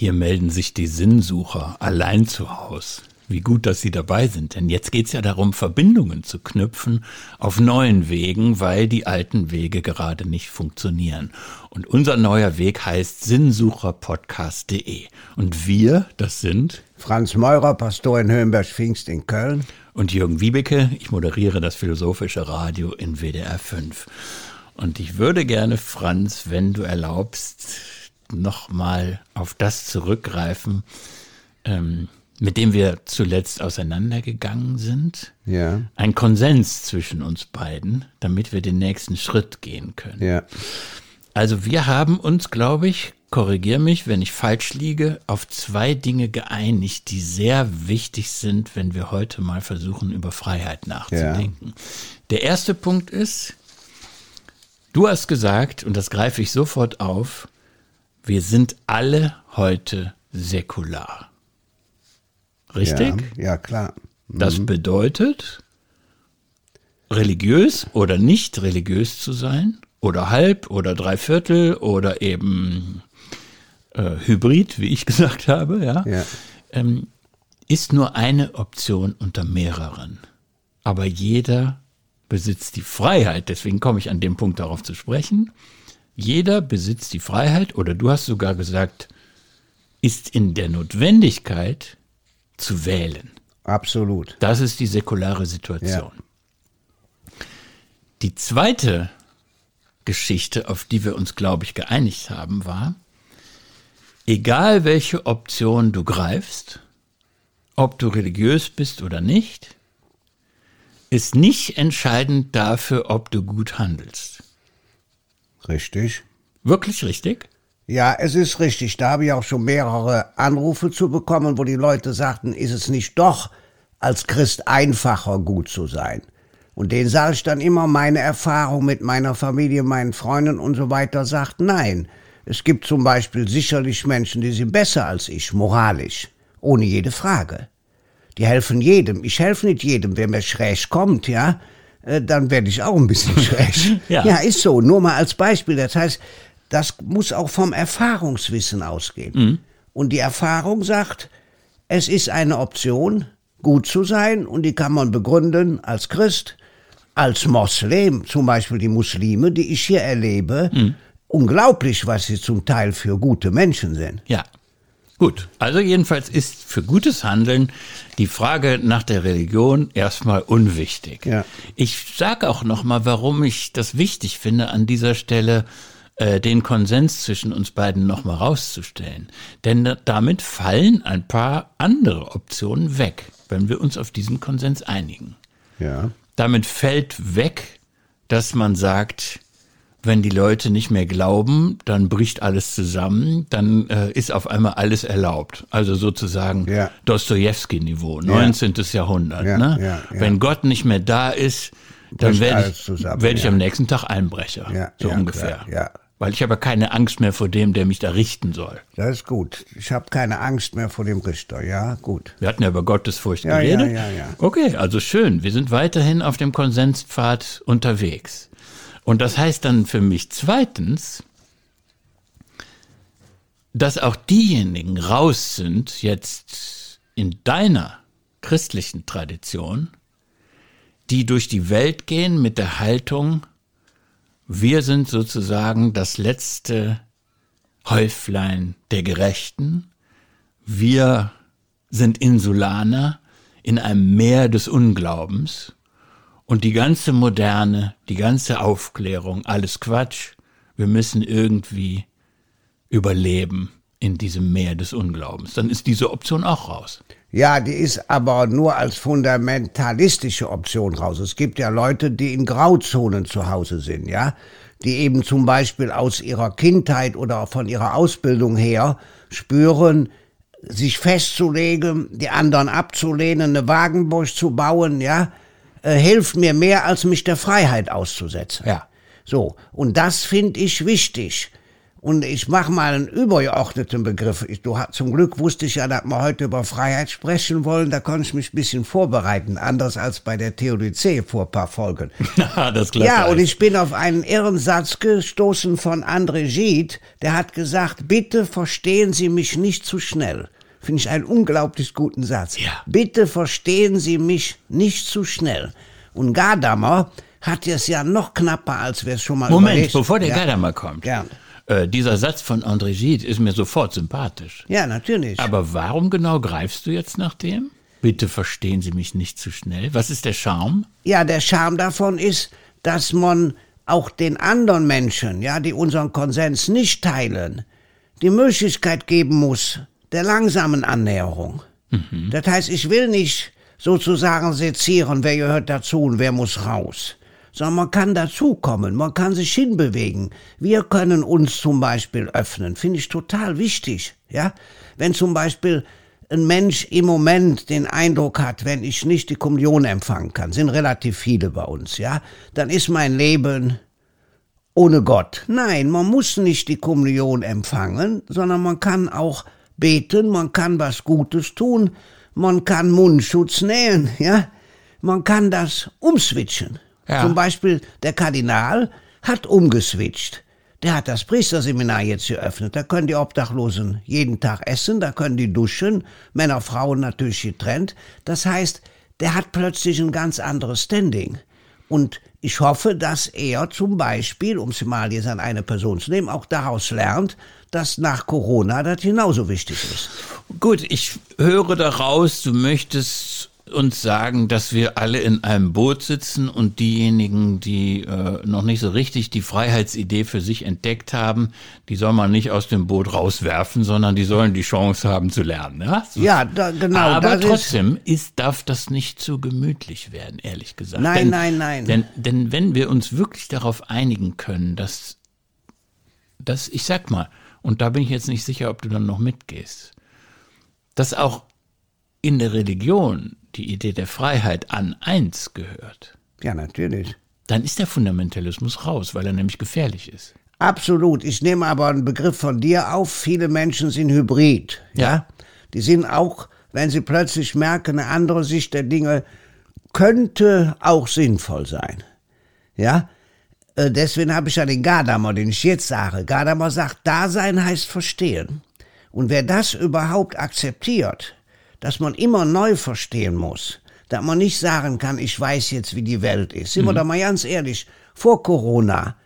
Hier melden sich die Sinnsucher allein zu Haus. Wie gut, dass Sie dabei sind, denn jetzt geht's ja darum, Verbindungen zu knüpfen auf neuen Wegen, weil die alten Wege gerade nicht funktionieren. Und unser neuer Weg heißt sinnsucherpodcast.de. Und wir, das sind Franz Meurer, Pastor in Höhenberg-Pfingst in Köln. Und Jürgen Wiebeke, ich moderiere das Philosophische Radio in WDR 5. Und ich würde gerne, Franz, wenn du erlaubst, nochmal auf das zurückgreifen, ähm, mit dem wir zuletzt auseinandergegangen sind. Ja. Ein Konsens zwischen uns beiden, damit wir den nächsten Schritt gehen können. Ja. Also wir haben uns, glaube ich, korrigier mich, wenn ich falsch liege, auf zwei Dinge geeinigt, die sehr wichtig sind, wenn wir heute mal versuchen, über Freiheit nachzudenken. Ja. Der erste Punkt ist, du hast gesagt, und das greife ich sofort auf, wir sind alle heute säkular. Richtig? Ja, ja klar. Mhm. Das bedeutet, religiös oder nicht religiös zu sein, oder halb oder dreiviertel oder eben äh, Hybrid, wie ich gesagt habe, ja, ja. Ähm, ist nur eine Option unter mehreren. Aber jeder besitzt die Freiheit, deswegen komme ich an dem Punkt darauf zu sprechen. Jeder besitzt die Freiheit, oder du hast sogar gesagt, ist in der Notwendigkeit, zu wählen. Absolut. Das ist die säkulare Situation. Ja. Die zweite Geschichte, auf die wir uns, glaube ich, geeinigt haben, war, egal welche Option du greifst, ob du religiös bist oder nicht, ist nicht entscheidend dafür, ob du gut handelst. Richtig. Wirklich richtig? Ja, es ist richtig. Da habe ich auch schon mehrere Anrufe zu bekommen, wo die Leute sagten, ist es nicht doch als Christ einfacher, gut zu sein? Und denen sage ich dann immer, meine Erfahrung mit meiner Familie, meinen Freunden und so weiter sagt nein. Es gibt zum Beispiel sicherlich Menschen, die sind besser als ich, moralisch, ohne jede Frage. Die helfen jedem. Ich helfe nicht jedem. Wer mir schräg kommt, ja, dann werde ich auch ein bisschen schräg. ja. ja, ist so. Nur mal als Beispiel. Das heißt, das muss auch vom Erfahrungswissen ausgehen. Mhm. Und die Erfahrung sagt, es ist eine Option, gut zu sein und die kann man begründen als Christ, als Moslem, zum Beispiel die Muslime, die ich hier erlebe. Mhm. Unglaublich, was sie zum Teil für gute Menschen sind. Ja. Gut, also jedenfalls ist für gutes Handeln die Frage nach der Religion erstmal unwichtig. Ja. Ich sage auch noch mal, warum ich das wichtig finde, an dieser Stelle äh, den Konsens zwischen uns beiden nochmal rauszustellen. Denn damit fallen ein paar andere Optionen weg, wenn wir uns auf diesen Konsens einigen. Ja. Damit fällt weg, dass man sagt, wenn die Leute nicht mehr glauben, dann bricht alles zusammen, dann äh, ist auf einmal alles erlaubt. Also sozusagen ja. Dostoevsky-Niveau, 19. Ja. Jahrhundert. Ja, ne? ja, Wenn Gott nicht mehr da ist, dann werde ich, werd ich am nächsten Tag Einbrecher. Ja, so ungefähr. klar, ja. Weil ich habe keine Angst mehr vor dem, der mich da richten soll. Das ist gut. Ich habe keine Angst mehr vor dem Richter. Ja, gut. Wir hatten ja über Gottesfurcht Ja, geredet. ja, ja, ja. Okay, also schön. Wir sind weiterhin auf dem Konsenspfad unterwegs. Und das heißt dann für mich zweitens, dass auch diejenigen raus sind, jetzt in deiner christlichen Tradition, die durch die Welt gehen mit der Haltung, wir sind sozusagen das letzte Häuflein der Gerechten, wir sind Insulaner in einem Meer des Unglaubens und die ganze Moderne, die ganze Aufklärung, alles Quatsch, wir müssen irgendwie überleben in diesem Meer des Unglaubens. Dann ist diese Option auch raus. Ja, die ist aber nur als fundamentalistische Option raus. Es gibt ja Leute, die in Grauzonen zu Hause sind, ja, die eben zum Beispiel aus ihrer Kindheit oder von ihrer Ausbildung her spüren, sich festzulegen, die anderen abzulehnen, eine Wagenburg zu bauen, ja, äh, hilft mir mehr, als mich der Freiheit auszusetzen. Ja. So, und das finde ich wichtig. Und ich mache mal einen übergeordneten Begriff. Ich, du, zum Glück wusste ich ja, dass wir heute über Freiheit sprechen wollen. Da konnte ich mich ein bisschen vorbereiten. Anders als bei der Theodizee vor ein paar Folgen. das ja, und ich bin auf einen irren Satz gestoßen von André Gide. Der hat gesagt, bitte verstehen Sie mich nicht zu schnell. Finde ich einen unglaublich guten Satz. Ja. Bitte verstehen Sie mich nicht zu schnell. Und Gadamer hat es ja noch knapper, als wir es schon mal Moment, überlegt. bevor der ja. Gadamer kommt. Gern. Äh, dieser Satz von André Gide ist mir sofort sympathisch. Ja, natürlich. Aber warum genau greifst du jetzt nach dem? Bitte verstehen Sie mich nicht zu schnell. Was ist der Charme? Ja, der Charme davon ist, dass man auch den anderen Menschen, ja, die unseren Konsens nicht teilen, die Möglichkeit geben muss der langsamen Annäherung. Das heißt, ich will nicht sozusagen sezieren, wer gehört dazu und wer muss raus. Sondern man kann dazukommen, man kann sich hinbewegen. Wir können uns zum Beispiel öffnen, finde ich total wichtig, ja. Wenn zum Beispiel ein Mensch im Moment den Eindruck hat, wenn ich nicht die Kommunion empfangen kann, sind relativ viele bei uns, ja, dann ist mein Leben ohne Gott. Nein, man muss nicht die Kommunion empfangen, sondern man kann auch beten, man kann was Gutes tun, man kann Mundschutz nähen, ja, man kann das umswitchen. Ja. Zum Beispiel der Kardinal hat umgeswitcht. Der hat das Priesterseminar jetzt geöffnet. Da können die Obdachlosen jeden Tag essen, da können die duschen, Männer, Frauen natürlich getrennt. Das heißt, der hat plötzlich ein ganz anderes Standing. Und ich hoffe, dass er zum Beispiel, um es mal jetzt an eine Person zu nehmen, auch daraus lernt, dass nach Corona das genauso wichtig ist. Gut, ich höre daraus, du möchtest uns sagen, dass wir alle in einem Boot sitzen und diejenigen, die äh, noch nicht so richtig die Freiheitsidee für sich entdeckt haben, die soll man nicht aus dem Boot rauswerfen, sondern die sollen die Chance haben zu lernen. Ja, so. Ja, da, genau. Aber das ist, trotzdem ist, darf das nicht zu gemütlich werden, ehrlich gesagt. Nein, denn, nein, nein. Denn, denn wenn wir uns wirklich darauf einigen können, dass, dass, ich sag mal, und da bin ich jetzt nicht sicher, ob du dann noch mitgehst, dass auch in der Religion die Idee der Freiheit an eins gehört, ja, natürlich. dann ist der Fundamentalismus raus, weil er nämlich gefährlich ist. Absolut. Ich nehme aber einen Begriff von dir auf. Viele Menschen sind hybrid. Ja. Ja. Die sind auch, wenn sie plötzlich merken, eine andere Sicht der Dinge könnte auch sinnvoll sein. Ja. Äh, Deswegen habe ich ja den Gadamer, den ich jetzt sage. Gadamer sagt, Dasein heißt verstehen. Und wer das überhaupt akzeptiert, dass man immer neu verstehen muss, dass man nicht sagen kann, ich weiß jetzt, wie die Welt ist. Sind wir da mal ganz ehrlich, vor Corona,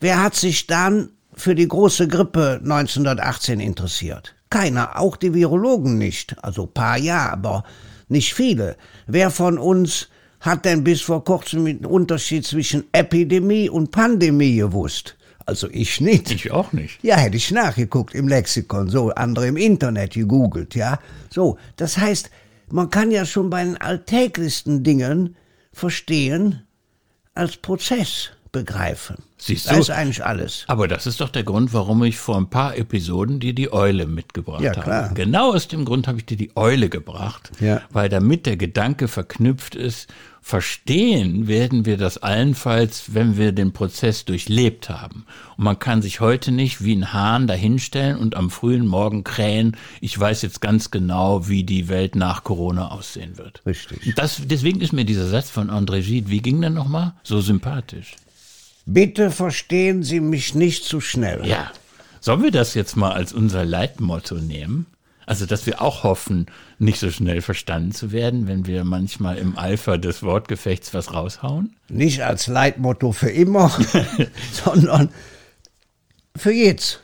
wer hat sich dann für die große Grippe 1918 interessiert? Keiner, auch die Virologen nicht. Also paar ja, aber nicht viele. Wer von uns hat denn bis vor kurzem den Unterschied zwischen Epidemie und Pandemie gewusst? Also ich nicht. Ich auch nicht. Ja, hätte ich nachgeguckt im Lexikon, so, andere im Internet gegoogelt, ja. So, das heißt, man kann ja schon bei den alltäglichsten Dingen verstehen, als Prozess begreifen. Siehst du? ist eigentlich alles. Aber das ist doch der Grund, warum ich vor ein paar Episoden dir die Eule mitgebracht Ja, klar. habe. Genau aus dem Grund habe ich dir die Eule gebracht, Ja. weil damit der Gedanke verknüpft ist, verstehen werden wir das allenfalls, wenn wir den Prozess durchlebt haben. Und man kann sich heute nicht wie ein Hahn dahinstellen und am frühen Morgen krähen, ich weiß jetzt ganz genau, wie die Welt nach Corona aussehen wird. Richtig. Das, deswegen ist mir dieser Satz von André Gide, wie ging der nochmal? So sympathisch. Bitte verstehen Sie mich nicht zu schnell. Ja. Sollen wir das jetzt mal als unser Leitmotto nehmen? Also, dass wir auch hoffen, nicht so schnell verstanden zu werden, wenn wir manchmal im Eifer des Wortgefechts was raushauen? Nicht als Leitmotto für immer, sondern für jetzt.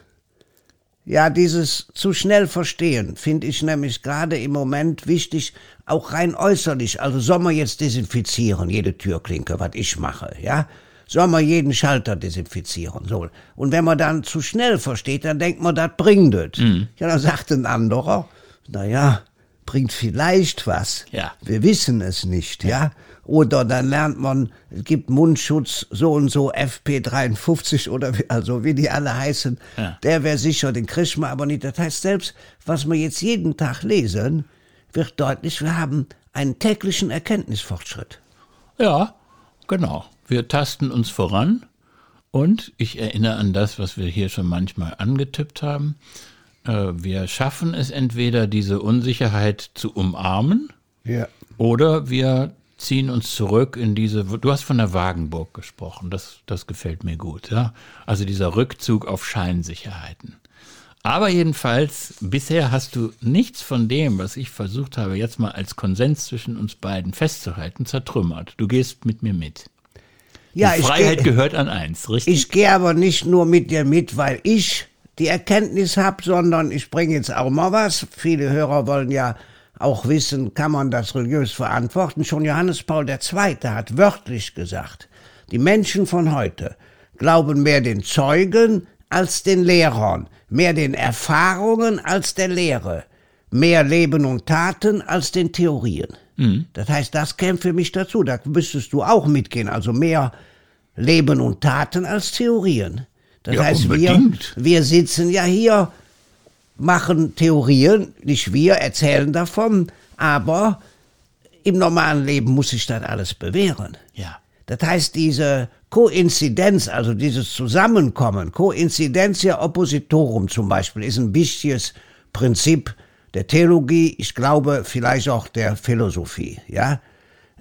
Ja, dieses zu schnell verstehen finde ich nämlich gerade im Moment wichtig, auch rein äußerlich. Also soll man jetzt desinfizieren, jede Türklinke, was ich mache, ja? Soll man jeden Schalter desinfizieren, so. Und wenn man dann zu schnell versteht, dann denkt man, das bringt es. Ja, dann sagt ein anderer, na ja, bringt vielleicht was. Ja. Wir wissen es nicht, ja. Oder dann lernt man, es gibt Mundschutz so und so FP53 oder wie, also wie die alle heißen. Ja. Der wäre sicher, den kriegt man aber nicht. Das heißt, selbst was wir jetzt jeden Tag lesen, wird deutlich, wir haben einen täglichen Erkenntnisfortschritt. Ja, genau. Wir tasten uns voran Und ich erinnere an das, was wir hier schon manchmal angetippt haben. Äh, wir schaffen es entweder, diese Unsicherheit zu umarmen, Ja. oder wir ziehen uns zurück in diese, du hast von der Wagenburg gesprochen, das, das gefällt mir gut, ja. Also dieser Rückzug auf Scheinsicherheiten. Aber jedenfalls, bisher hast du nichts von dem, was ich versucht habe, jetzt mal als Konsens zwischen uns beiden festzuhalten, zertrümmert. Du gehst mit mir mit. Ja, Die ich Freiheit geh- gehört an eins, richtig? Ich gehe aber nicht nur mit dir mit, weil ich die Erkenntnis habe, sondern ich bringe jetzt auch mal was. Viele Hörer wollen ja auch wissen, kann man das religiös verantworten? Schon Johannes Paul II. hat wörtlich gesagt, die Menschen von heute glauben mehr den Zeugen als den Lehrern, mehr den Erfahrungen als der Lehre, mehr Leben und Taten als den Theorien. Das heißt, das käme für mich dazu. Da müsstest du auch mitgehen. Also mehr Leben und Taten als Theorien. Das Ja, heißt, wir, wir sitzen ja hier, machen Theorien, nicht wir, erzählen davon, aber im normalen Leben muss sich das alles bewähren. ja. Das heißt, diese Koinzidenz, also dieses Zusammenkommen, Coincidentia oppositorum zum Beispiel, ist ein wichtiges Prinzip der Theologie, ich glaube vielleicht auch der Philosophie, ja,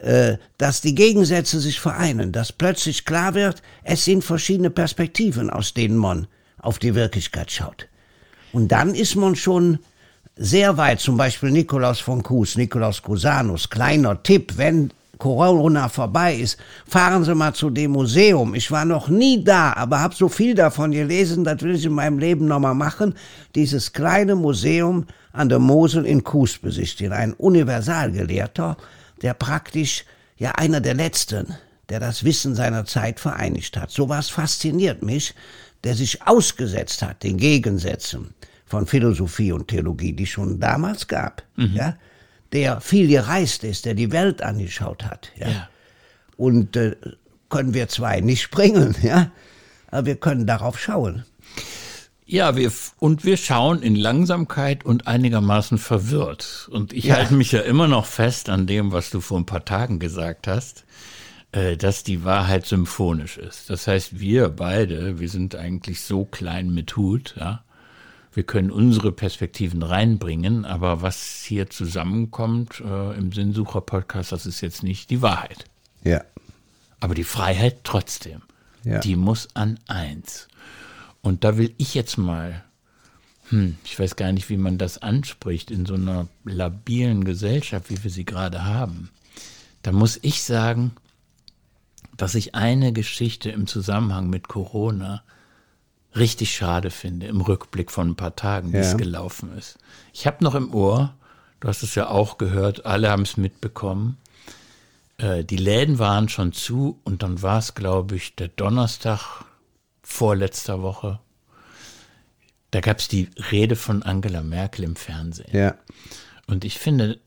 Äh, dass die Gegensätze sich vereinen, dass plötzlich klar wird, es sind verschiedene Perspektiven, aus denen man auf die Wirklichkeit schaut. Und dann ist man schon sehr weit, zum Beispiel Nikolaus von Kues, Nikolaus Cusanus, kleiner Tipp, wenn Corona vorbei ist, fahren Sie mal zu dem Museum. Ich war noch nie da, aber habe so viel davon gelesen, das will ich in meinem Leben nochmal machen. Dieses kleine Museum an der Mosel in Kues besichtigen. Ein Universalgelehrter, der praktisch ja einer der letzten, der das Wissen seiner Zeit vereinigt hat. Sowas fasziniert mich, der sich ausgesetzt hat den Gegensätzen von Philosophie und Theologie, die schon damals gab, ja, der viel gereist ist, der die Welt angeschaut hat, ja. Ja. Und äh, können wir zwei nicht springen, ja, aber wir können darauf schauen. Ja, wir, und wir schauen in Langsamkeit und einigermaßen verwirrt. Und ich Ja. halte mich ja immer noch fest an dem, was du vor ein paar Tagen gesagt hast, äh, dass die Wahrheit symphonisch ist. Das heißt, wir beide, wir sind eigentlich so klein mit Hut, ja. Wir können unsere Perspektiven reinbringen, aber was hier zusammenkommt äh, im Sinnsucher-Podcast, das ist jetzt nicht die Wahrheit. Ja. Aber die Freiheit trotzdem, Ja. die muss an eins. Und da will ich jetzt mal, hm, ich weiß gar nicht, wie man das anspricht in so einer labilen Gesellschaft, wie wir sie gerade haben. Da muss ich sagen, dass ich eine Geschichte im Zusammenhang mit Corona richtig schade finde, im Rückblick von ein paar Tagen, wie Ja. es gelaufen ist. Ich habe noch im Ohr, du hast es ja auch gehört, alle haben es mitbekommen, äh, die Läden waren schon zu und dann war es, glaube ich, der Donnerstag vorletzter Woche. Da gab es die Rede von Angela Merkel im Fernsehen. Ja. Und ich finde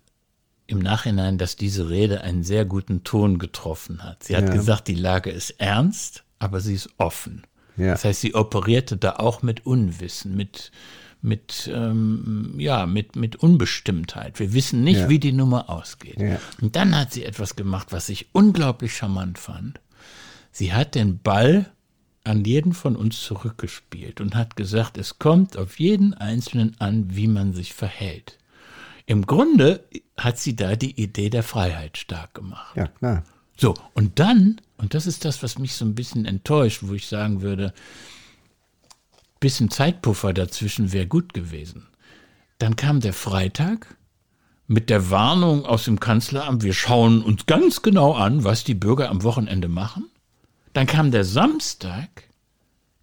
im Nachhinein, dass diese Rede einen sehr guten Ton getroffen hat. Sie hat Ja. gesagt, die Lage ist ernst, aber sie ist offen. Ja. Das heißt, sie operierte da auch mit Unwissen, mit, mit, ähm, ja, mit, mit Unbestimmtheit. Wir wissen nicht, Ja. wie die Nummer ausgeht. Ja. Und dann hat sie etwas gemacht, was ich unglaublich charmant fand. Sie hat den Ball an jeden von uns zurückgespielt und hat gesagt, es kommt auf jeden Einzelnen an, wie man sich verhält. Im Grunde hat sie da die Idee der Freiheit stark gemacht. Ja, klar. So, und dann, und das ist das, was mich so ein bisschen enttäuscht, wo ich sagen würde, bisschen Zeitpuffer dazwischen wäre gut gewesen. Dann kam der Freitag mit der Warnung aus dem Kanzleramt, wir schauen uns ganz genau an, was die Bürger am Wochenende machen. Dann kam der Samstag,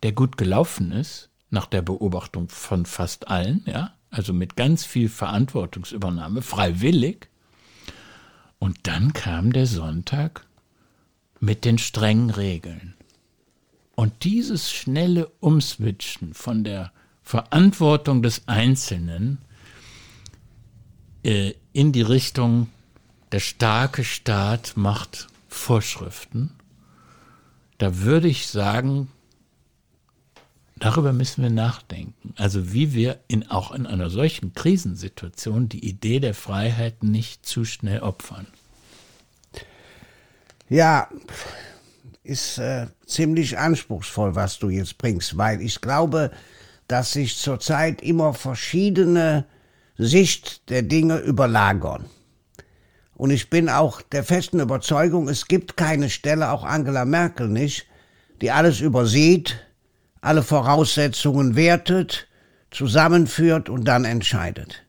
der gut gelaufen ist, nach der Beobachtung von fast allen, ja, also mit ganz viel Verantwortungsübernahme, freiwillig. Und dann kam der Sonntag mit den strengen Regeln. Und dieses schnelle Umswitchen von der Verantwortung des Einzelnen äh, in die Richtung, der starke Staat macht Vorschriften, da würde ich sagen, darüber müssen wir nachdenken. Also wie wir in, auch in einer solchen Krisensituation die Idee der Freiheit nicht zu schnell opfern. Ja, ist äh, ziemlich anspruchsvoll, was du jetzt bringst, weil ich glaube, dass sich zurzeit immer verschiedene Sicht der Dinge überlagern. Und ich bin auch der festen Überzeugung, es gibt keine Stelle, auch Angela Merkel nicht, die alles übersieht, alle Voraussetzungen wertet, zusammenführt und dann entscheidet.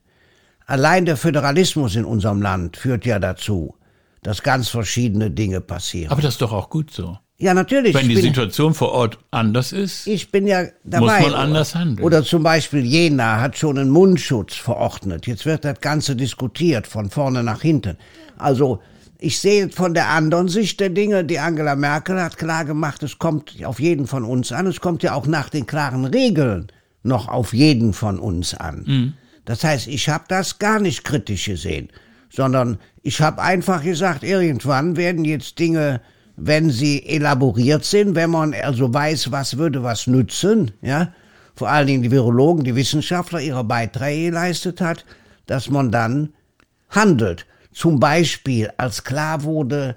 Allein der Föderalismus in unserem Land führt ja dazu, dass ganz verschiedene Dinge passieren. Aber das ist doch auch gut so. Ja, natürlich. Wenn die bin, Situation vor Ort anders ist, ich bin ja dabei. muss man anders handeln. Oder zum Beispiel Jena hat schon einen Mundschutz verordnet. Jetzt wird das Ganze diskutiert, von vorne nach hinten. Also ich sehe von der anderen Sicht der Dinge, die Angela Merkel hat klar gemacht, es kommt auf jeden von uns an. Es kommt ja auch nach den klaren Regeln noch auf jeden von uns an. Mhm. Das heißt, ich habe das gar nicht kritisch gesehen, sondern ich habe einfach gesagt, irgendwann werden jetzt Dinge wenn sie elaboriert sind, wenn man also weiß, was würde was nützen, ja, vor allen Dingen die Virologen, die Wissenschaftler ihre Beiträge geleistet hat, dass man dann handelt. Zum Beispiel, als klar wurde,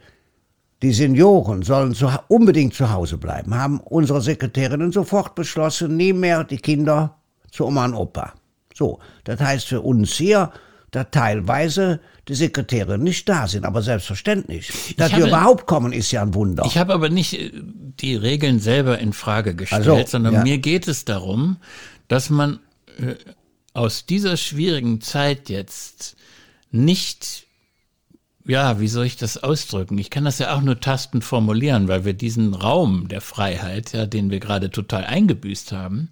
die Senioren sollen zu, unbedingt zu Hause bleiben, haben unsere Sekretärinnen sofort beschlossen, nie mehr die Kinder zu Oma und Opa. So, das heißt für uns hier, da teilweise die Sekretäre nicht da sind, aber selbstverständlich. Dass die überhaupt kommen, ist ja ein Wunder. Ich habe aber nicht äh, die Regeln selber in Frage gestellt, also, sondern ja. mir geht es darum, dass man äh, aus dieser schwierigen Zeit jetzt nicht ja, wie soll ich das ausdrücken? Ich kann das ja auch nur tastend formulieren, weil wir diesen Raum der Freiheit, ja, den wir gerade total eingebüßt haben,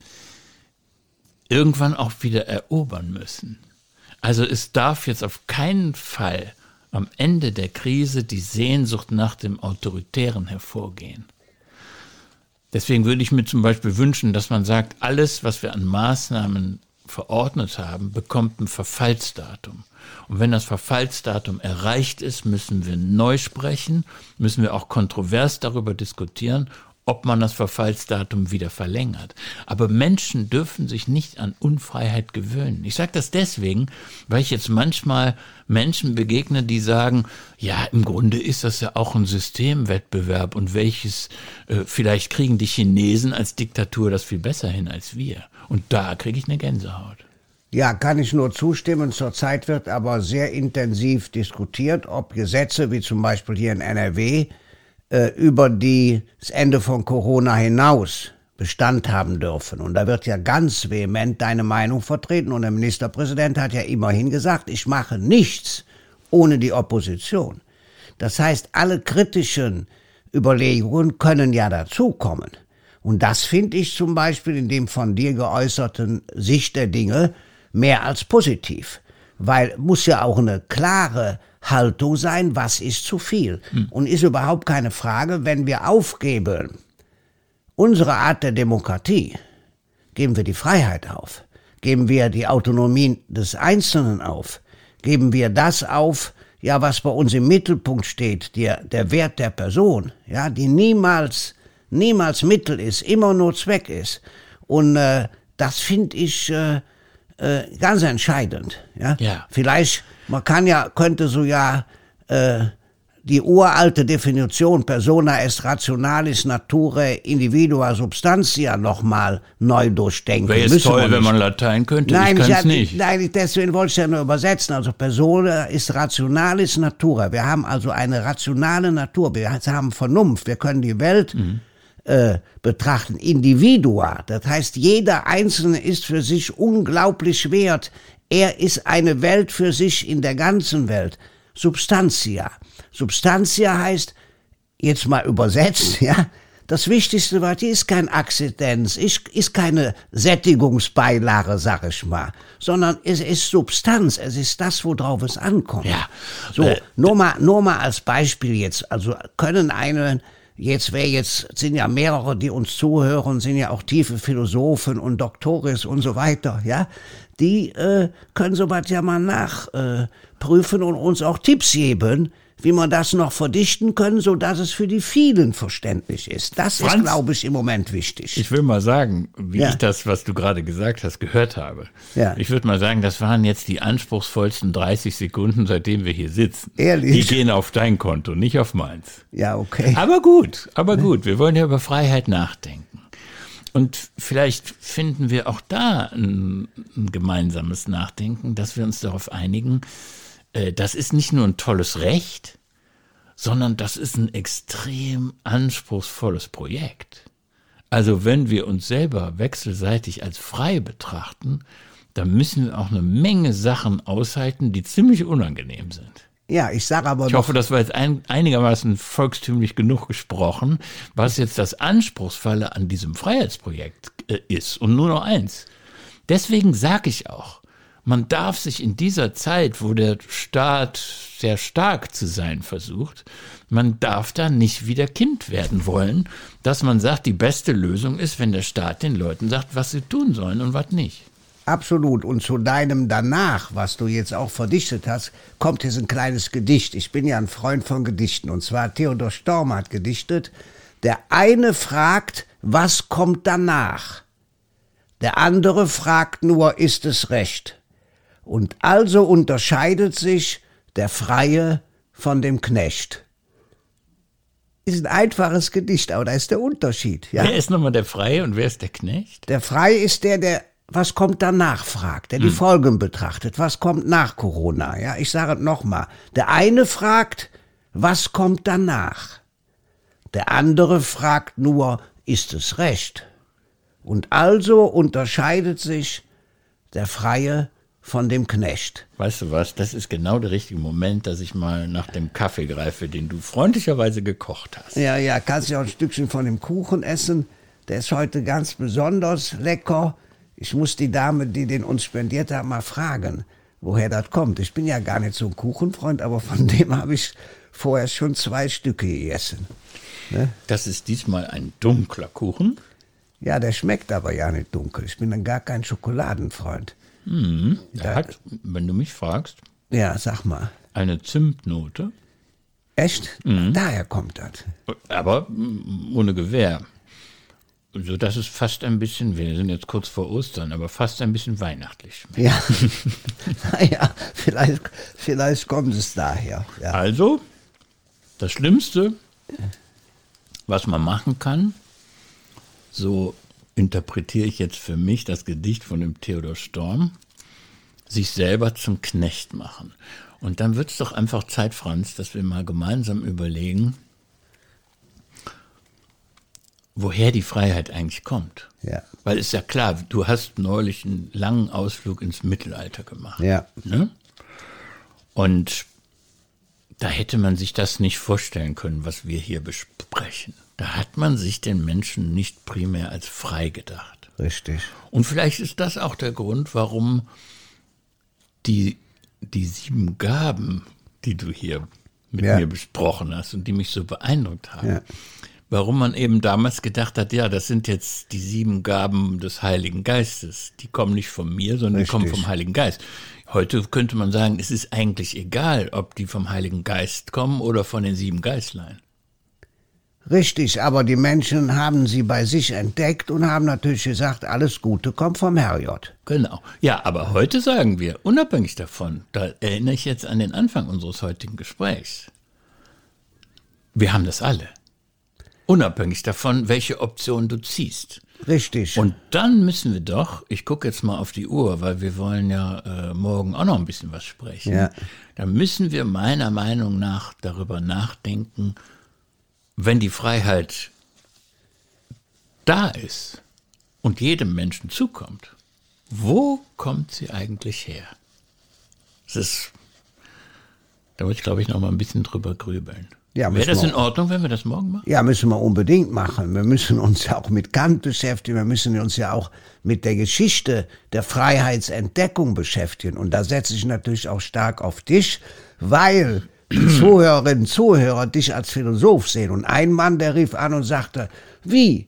irgendwann auch wieder erobern müssen. Also es darf jetzt auf keinen Fall am Ende der Krise die Sehnsucht nach dem Autoritären hervorgehen. Deswegen würde ich mir zum Beispiel wünschen, dass man sagt, alles, was wir an Maßnahmen verordnet haben, bekommt ein Verfallsdatum. Und wenn das Verfallsdatum erreicht ist, müssen wir neu sprechen, müssen wir auch kontrovers darüber diskutieren ob man das Verfallsdatum wieder verlängert. Aber Menschen dürfen sich nicht an Unfreiheit gewöhnen. Ich sage das deswegen, weil ich jetzt manchmal Menschen begegne, die sagen, ja, im Grunde ist das ja auch ein Systemwettbewerb und welches, äh, vielleicht kriegen die Chinesen als Diktatur das viel besser hin als wir. Und da kriege ich eine Gänsehaut. Ja, kann ich nur zustimmen. Zurzeit wird aber sehr intensiv diskutiert, ob Gesetze wie zum Beispiel hier in NRW äh, über die, das Ende von Corona hinaus Bestand haben dürfen. Und da wird ja ganz vehement deine Meinung vertreten. Und der Ministerpräsident hat ja immerhin gesagt, ich mache nichts ohne die Opposition. Das heißt, alle kritischen Überlegungen können ja dazukommen. Und das finde ich zum Beispiel in dem von dir geäußerten Sicht der Dinge mehr als positiv. Weil muss ja auch eine klare Haltung sein, was ist zu viel. Hm. Und ist überhaupt keine Frage, wenn wir aufgeben, unsere Art der Demokratie, geben wir die Freiheit auf, geben wir die Autonomie des Einzelnen auf, geben wir das auf, ja, was bei uns im Mittelpunkt steht, der, der Wert der Person, ja, die niemals, niemals Mittel ist, immer nur Zweck ist. Und äh, das finde ich äh, äh, ganz entscheidend. Ja? ja. Vielleicht man kann ja, könnte so ja äh, die uralte Definition persona est rationalis nature individua substantia nochmal neu durchdenken. Wäre es toll, wenn man Latein könnte, nein, ich kann es nicht. Nein, deswegen wollte ich ja nur übersetzen. Also persona ist rationalis natura. Wir haben also eine rationale Natur. Wir haben Vernunft. Wir können die Welt mhm. Äh, betrachten. Individua. Das heißt, jeder Einzelne ist für sich unglaublich wert. Er ist eine Welt für sich in der ganzen Welt. Substantia. Substantia heißt, jetzt mal übersetzt, ja, das wichtigste Wort hier ist kein Akzidenz, ist, ist keine Sättigungsbeilage, sag ich mal, sondern es ist Substanz, es ist das, worauf es ankommt. Ja. So, äh, nur mal, nur mal als Beispiel jetzt, also können eine, jetzt wäre jetzt, sind ja mehrere, die uns zuhören, sind ja auch tiefe Philosophen und Doktoris und so weiter, ja? Die äh, können sowas ja mal nachprüfen äh, und uns auch Tipps geben, wie man das noch verdichten können, so dass es für die vielen verständlich ist. Das Franz, ist, glaube ich, im Moment wichtig. Ich will mal sagen, wie Ja. ich das, was du gerade gesagt hast, gehört habe. Ja. Ich würde mal sagen, das waren jetzt die anspruchsvollsten 30 Sekunden, seitdem wir hier sitzen. Ehrlich? Die gehen auf dein Konto, nicht auf meins. ja, okay. Aber gut, aber gut. Wir wollen ja über Freiheit nachdenken. Und vielleicht finden wir auch da ein, ein gemeinsames Nachdenken, dass wir uns darauf einigen, das ist nicht nur ein tolles Recht, sondern das ist ein extrem anspruchsvolles Projekt. Also wenn wir uns selber wechselseitig als frei betrachten, dann müssen wir auch eine Menge Sachen aushalten, die ziemlich unangenehm sind. Ja, ich sage aber Ich hoffe, das war jetzt ein, einigermaßen volkstümlich genug gesprochen, was jetzt das Anspruchsvolle an diesem Freiheitsprojekt äh, ist. Und nur noch eins. Deswegen sage ich auch, man darf sich in dieser Zeit, wo der Staat sehr stark zu sein versucht, man darf da nicht wieder Kind werden wollen, dass man sagt, die beste Lösung ist, wenn der Staat den Leuten sagt, was sie tun sollen und was nicht. absolut. Und zu deinem danach, was du jetzt auch verdichtet hast, kommt jetzt ein kleines Gedicht. Ich bin ja ein Freund von Gedichten. Und zwar Theodor Storm hat gedichtet, der eine fragt, was kommt danach? Der andere fragt nur, ist es recht? Und also unterscheidet sich der Freie von dem Knecht. Ist ein einfaches Gedicht, aber da ist der Unterschied. Ja? Wer ist nochmal der Freie und wer ist der Knecht? Der Freie ist der, der was kommt danach fragt, der die Folgen betrachtet, was kommt nach Corona. Ja, ich sage nochmal. Der eine fragt, was kommt danach? Der andere fragt nur, ist es recht? Und also unterscheidet sich der Freie von dem Knecht. Weißt du was, das ist genau der richtige Moment, dass ich mal nach dem Kaffee greife, den du freundlicherweise gekocht hast. Ja, ja, kannst ja auch ein Stückchen von dem Kuchen essen. Der ist heute ganz besonders lecker. Ich muss die Dame, die den uns spendiert hat, mal fragen, woher das kommt. Ich bin ja gar nicht so ein Kuchenfreund, aber von dem habe ich vorher schon zwei Stücke gegessen. Das ist diesmal ein dunkler Kuchen. Ja, der schmeckt aber ja nicht dunkel. Ich bin dann gar kein Schokoladenfreund. Der hat, wenn du mich fragst, Ja, sag mal. eine Zimtnote, Echt? Daher kommt das. aber mm, ohne Gewehr. So dass es fast ein bisschen, wir sind jetzt kurz vor Ostern, aber fast ein bisschen weihnachtlich schmeckt. Ja. naja, vielleicht, vielleicht kommt es daher. Ja. Also, das Schlimmste, was man machen kann, so interpretiere ich jetzt für mich das Gedicht von dem Theodor Storm, sich selber zum Knecht machen. Und dann wird es doch einfach Zeit, Franz, dass wir mal gemeinsam überlegen, woher die Freiheit eigentlich kommt. Ja. Weil ist ja klar, du hast neulich einen langen Ausflug ins Mittelalter gemacht. Ja. Ne? Und da hätte man sich das nicht vorstellen können, was wir hier besprechen. Da hat man sich den Menschen nicht primär als frei gedacht. Richtig. Und vielleicht ist das auch der Grund, warum die, die sieben Gaben, die du hier mit Ja. mir besprochen hast und die mich so beeindruckt haben, Ja. warum man eben damals gedacht hat, ja, das sind jetzt die sieben Gaben des Heiligen Geistes. Die kommen nicht von mir, sondern die kommen Richtig. vom Heiligen Geist. Heute könnte man sagen, es ist eigentlich egal, ob die vom Heiligen Geist kommen oder von den sieben Geistlein. Richtig, aber die Menschen haben sie bei sich entdeckt und haben natürlich gesagt, alles Gute kommt vom Herrgott. Genau. Ja, aber heute sagen wir, unabhängig davon, da erinnere ich jetzt an den Anfang unseres heutigen Gesprächs. Wir haben das alle. Unabhängig davon, welche Option du ziehst. Richtig. Und dann müssen wir doch, ich gucke jetzt mal auf die Uhr, weil wir wollen ja äh, morgen auch noch ein bisschen was sprechen. Ja. Dann müssen wir meiner Meinung nach darüber nachdenken, wenn die Freiheit da ist und jedem Menschen zukommt, wo kommt sie eigentlich her? Das ist, da muss ich glaube ich noch mal ein bisschen drüber grübeln. Ja, Wäre das wir in Ordnung, wenn wir das morgen machen? Ja, müssen wir unbedingt machen. Wir müssen uns ja auch mit Kant beschäftigen. Wir müssen uns ja auch mit der Geschichte der Freiheitsentdeckung beschäftigen. Und da setze ich natürlich auch stark auf dich, weil die Zuhörerinnen und Zuhörer dich als Philosoph sehen. Und ein Mann, der rief an und sagte, wie?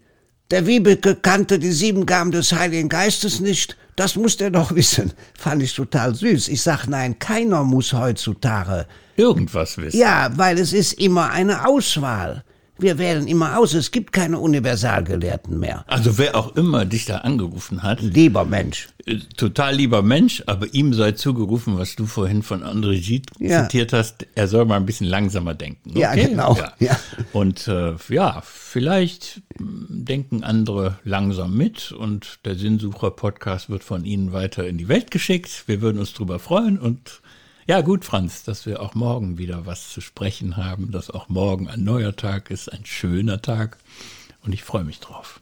Der Wiebeke kannte die sieben Gaben des Heiligen Geistes nicht. Das muss der doch wissen. Fand ich total süß. Ich sag, nein, keiner muss heutzutage. Irgendwas wissen. Ja, weil es ist immer eine Auswahl. Wir wählen immer aus. Es gibt keine Universalgelehrten mehr. Also wer auch immer dich da angerufen hat, Lieber Mensch. äh, total lieber Mensch, aber ihm sei zugerufen, was du vorhin von André Gide Ja. zitiert hast, er soll mal ein bisschen langsamer denken. Ja, genau. Ja. Und äh, ja, vielleicht denken andere langsam mit und der Sinnsucher-Podcast wird von Ihnen weiter in die Welt geschickt. Wir würden uns drüber freuen und ja, gut, Franz, dass wir auch morgen wieder was zu sprechen haben, dass auch morgen ein neuer Tag ist, ein schöner Tag und ich freue mich drauf.